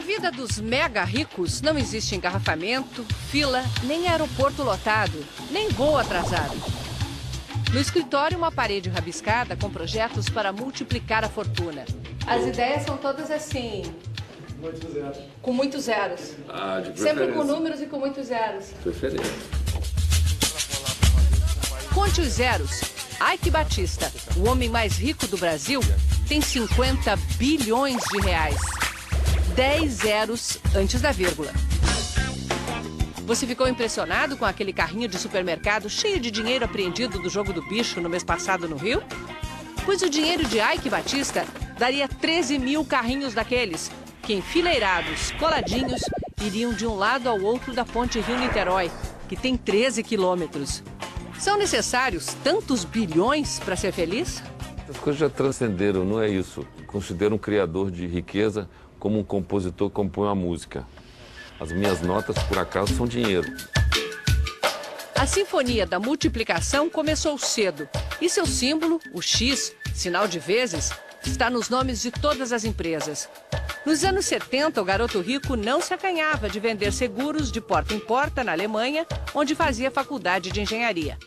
Na vida dos mega ricos não existe engarrafamento, fila, nem aeroporto lotado, nem voo atrasado. No escritório, uma parede rabiscada com projetos para multiplicar a fortuna. As ideias são todas assim. Muitos zeros. Com muitos zeros. Ah, de Sempre com números e com muitos zeros. Preferência. Conte os zeros. Ike Batista, o homem mais rico do Brasil, tem 50 bilhões de reais. 10 zeros antes da vírgula. Você ficou impressionado com aquele carrinho de supermercado cheio de dinheiro apreendido do jogo do bicho no mês passado no Rio? Pois o dinheiro de Ike Batista daria 13 mil carrinhos daqueles, que enfileirados, coladinhos, iriam de um lado ao outro da ponte Rio-Niterói, que tem 13 quilômetros. São necessários tantos bilhões para ser feliz? As coisas já transcenderam, não é isso. Considero um criador de riqueza como um compositor compõe uma música. As minhas notas, por acaso, são dinheiro. A Sinfonia da Multiplicação começou cedo e seu símbolo, o X, sinal de vezes, está nos nomes de todas as empresas. Nos anos 70, o garoto rico não se acanhava de vender seguros de porta em porta na Alemanha, onde fazia faculdade de engenharia.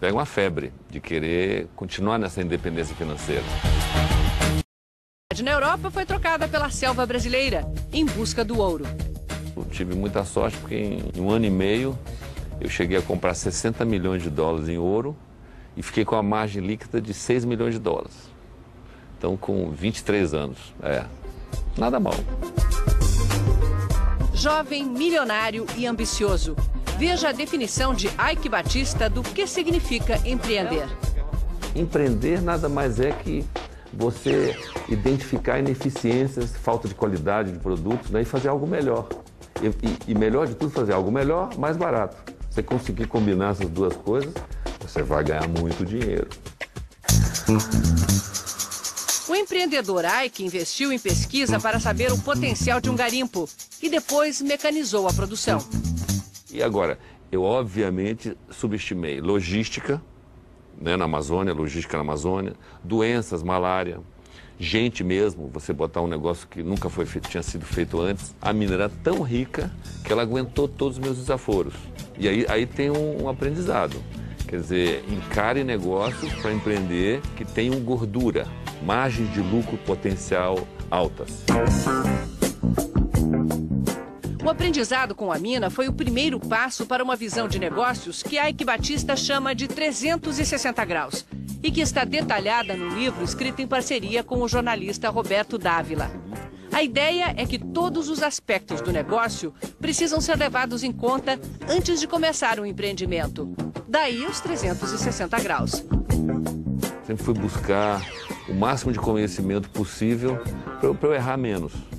Pega uma febre de querer continuar nessa independência financeira. Na Europa foi trocada pela selva brasileira, em busca do ouro. Eu tive muita sorte porque em um ano e meio eu cheguei a comprar 60 milhões de dólares em ouro e fiquei com a margem líquida de 6 milhões de dólares. Então, com 23 anos, é, nada mal. Jovem, milionário e ambicioso. Veja a definição de Ike Batista do que significa empreender. Empreender nada mais é que você identificar ineficiências, falta de qualidade de produtos né, e fazer algo melhor. E, e- e melhor de tudo, fazer algo melhor, mais barato. Você conseguir combinar essas duas coisas, você vai ganhar muito dinheiro. O empreendedor Ike investiu em pesquisa para saber o potencial de um garimpo e depois mecanizou a produção. E agora, eu obviamente subestimei logística né, na Amazônia, logística na Amazônia, doenças, malária, gente mesmo, você botar um negócio que nunca foi feito, tinha sido feito antes. A mina era tão rica que ela aguentou todos os meus desaforos. E aí, aí tem um, um aprendizado. Quer dizer, encare negócios para empreender que tenham gordura, margens de lucro potencial altas. O aprendizado com a mina foi o primeiro passo para uma visão de negócios que Ike Batista chama de 360 graus e que está detalhada no livro escrito em parceria com o jornalista Roberto Dávila. A ideia é que todos os aspectos do negócio precisam ser levados em conta antes de começar o empreendimento. Daí os 360 graus. Sempre fui buscar o máximo de conhecimento possível para eu errar menos.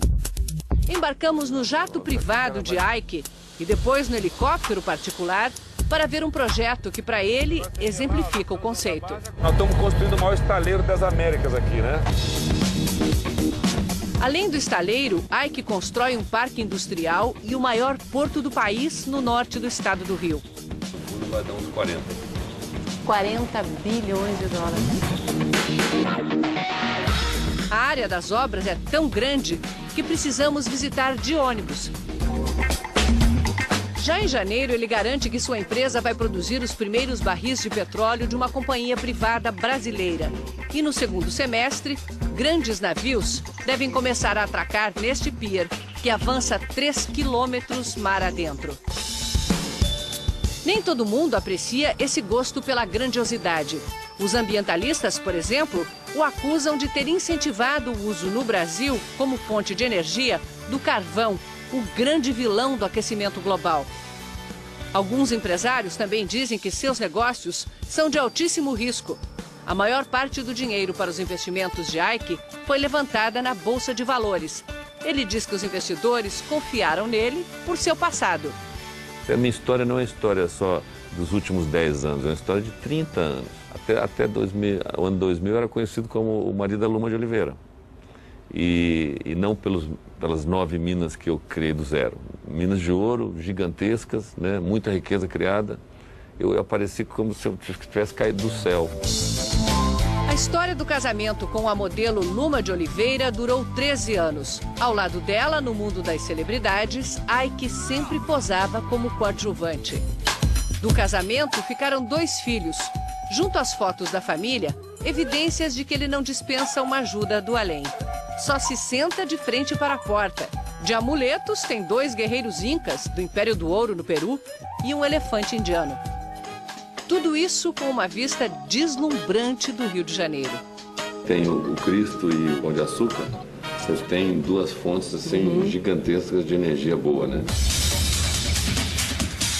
Embarcamos no jato privado de Ike e depois no helicóptero particular para ver um projeto que, para ele, exemplifica o conceito. Nós estamos construindo o maior estaleiro das Américas aqui, né? Além do estaleiro, Ike constrói um parque industrial e o maior porto do país no norte do estado do Rio. Tudo vai dar uns 40. 40 bilhões de dólares. A área das obras é tão grande que precisamos visitar de ônibus. Já em janeiro, ele garante que sua empresa vai produzir os primeiros barris de petróleo de uma companhia privada brasileira. E no segundo semestre, grandes navios devem começar a atracar neste pier, que avança 3 quilômetros mar adentro. Nem todo mundo aprecia esse gosto pela grandiosidade. Os ambientalistas, por exemplo, o acusam de ter incentivado o uso no Brasil, como fonte de energia, do carvão, o grande vilão do aquecimento global. Alguns empresários também dizem que seus negócios são de altíssimo risco. A maior parte do dinheiro para os investimentos de Ike foi levantada na Bolsa de Valores. Ele diz que os investidores confiaram nele por seu passado. A minha história não é história só dos últimos 10 anos, é uma história de 30 anos. Até, até 2000, o ano 2000 eu era conhecido como o marido da Luma de Oliveira. E, e não pelos, pelas nove minas que eu criei do zero. Minas de ouro gigantescas, né? muita riqueza criada. Eu apareci como se eu tivesse caído do céu. A história do casamento com a modelo Luma de Oliveira durou 13 anos. Ao lado dela, no mundo das celebridades, Ike sempre posava como coadjuvante. Do casamento ficaram dois filhos. Junto às fotos da família, evidências de que ele não dispensa uma ajuda do além. Só se senta de frente para a porta. De amuletos, tem dois guerreiros incas do Império do Ouro no Peru e um elefante indiano. Tudo isso com uma vista deslumbrante do Rio de Janeiro. Tem o, Cristo e o Pão de Açúcar. Vocês têm duas fontes assim uhum. gigantescas de energia boa, né?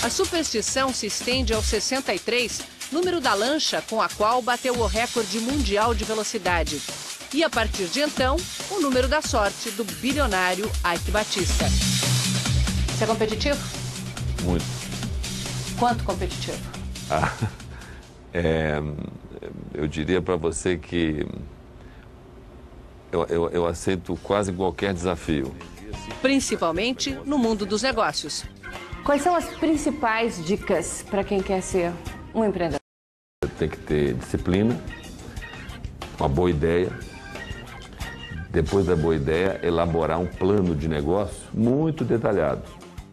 A superstição se estende ao 63, número da lancha com a qual bateu o recorde mundial de velocidade. E a partir de então, o número da sorte do bilionário Ike Batista. Você é competitivo? Muito. Quanto competitivo? Ah, é, eu diria para você que eu, eu, eu aceito quase qualquer desafio. Principalmente no mundo dos negócios. Quais são as principais dicas para quem quer ser um empreendedor? Tem que ter disciplina, uma boa ideia. Depois da boa ideia, elaborar um plano de negócio muito detalhado.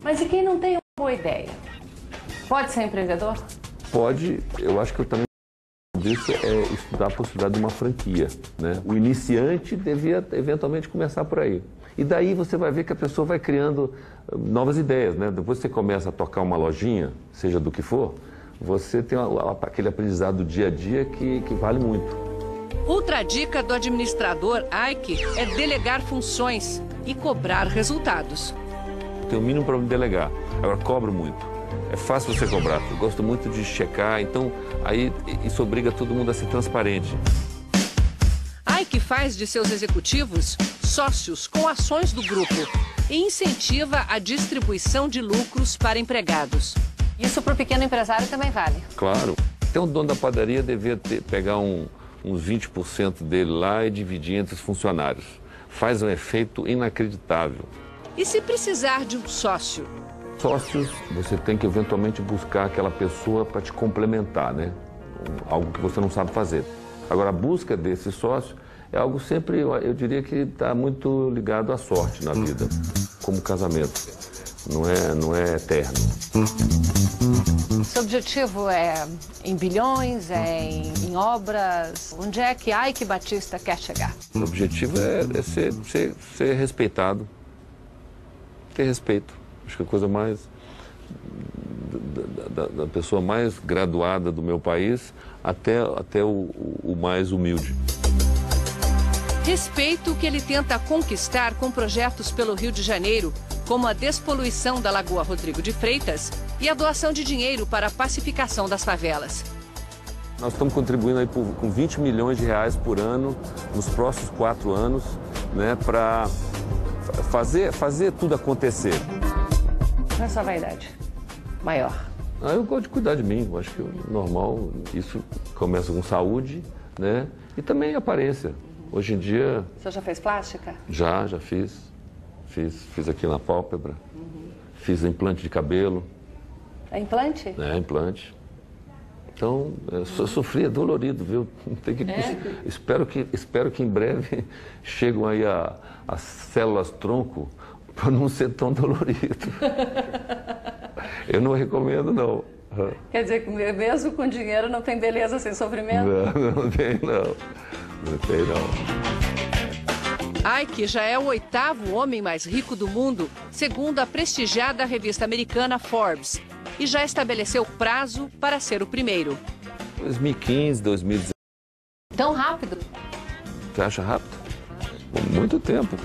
Mas e quem não tem uma boa ideia? Pode ser empreendedor? pode, eu acho que eu também disso é estudar a possibilidade de uma franquia. Né? O iniciante devia eventualmente começar por aí. E daí você vai ver que a pessoa vai criando uh, novas ideias. Né? Depois você começa a tocar uma lojinha, seja do que for, você tem aquele aprendizado do dia a dia que, que vale muito. Outra dica do administrador Ike é delegar funções e cobrar resultados. Tem o mínimo para me delegar. Agora, cobro muito. É fácil você cobrar. Eu gosto muito de checar, então aí isso obriga todo mundo a ser transparente. Ike faz de seus executivos sócios com ações do grupo e incentiva a distribuição de lucros para empregados. Isso para o pequeno empresário também vale. Claro. Então o dono da padaria devia ter, pegar um, uns 20% dele lá e dividir entre os funcionários. Faz um efeito inacreditável. E se precisar de um sócio? Sócios, você tem que eventualmente buscar aquela pessoa para te complementar, né? Algo que você não sabe fazer. Agora, a busca desse sócio é algo sempre, eu diria que está muito ligado à sorte na vida, como casamento. Não é, não é eterno. Seu objetivo é em bilhões, é em, em obras? Onde é que Ike Batista quer chegar? O objetivo é, é ser, ser, ser respeitado, ter respeito. Acho que a coisa mais. Da, da, da pessoa mais graduada do meu país até, até o, o mais humilde. Respeito que ele tenta conquistar com projetos pelo Rio de Janeiro, como a despoluição da Lagoa Rodrigo de Freitas e a doação de dinheiro para a pacificação das favelas. Nós estamos contribuindo aí por, com 20 milhões de reais por ano nos próximos quatro anos, né, para fazer, fazer tudo acontecer na sua vaidade maior? Ah, eu gosto de cuidar de mim. Eu acho que o normal, isso começa com saúde, né? E também aparência. Hoje em dia. Você já fez plástica? Já, já fiz. Fiz, fiz aqui na pálpebra. Uhum. Fiz implante de cabelo. É implante? É, implante. Então, eu sofria dolorido, viu? Tem que, é? espero, que, espero que em breve cheguem aí a, as células tronco para não ser tão dolorido. Eu não recomendo, não. Quer dizer que mesmo com dinheiro não tem beleza sem sofrimento? Não, não tem, não. Não não. Ike já é o oitavo homem mais rico do mundo, segundo a prestigiada revista americana Forbes, e já estabeleceu prazo para ser o primeiro. 2015, 2016. Tão rápido? Você acha rápido? Muito tempo.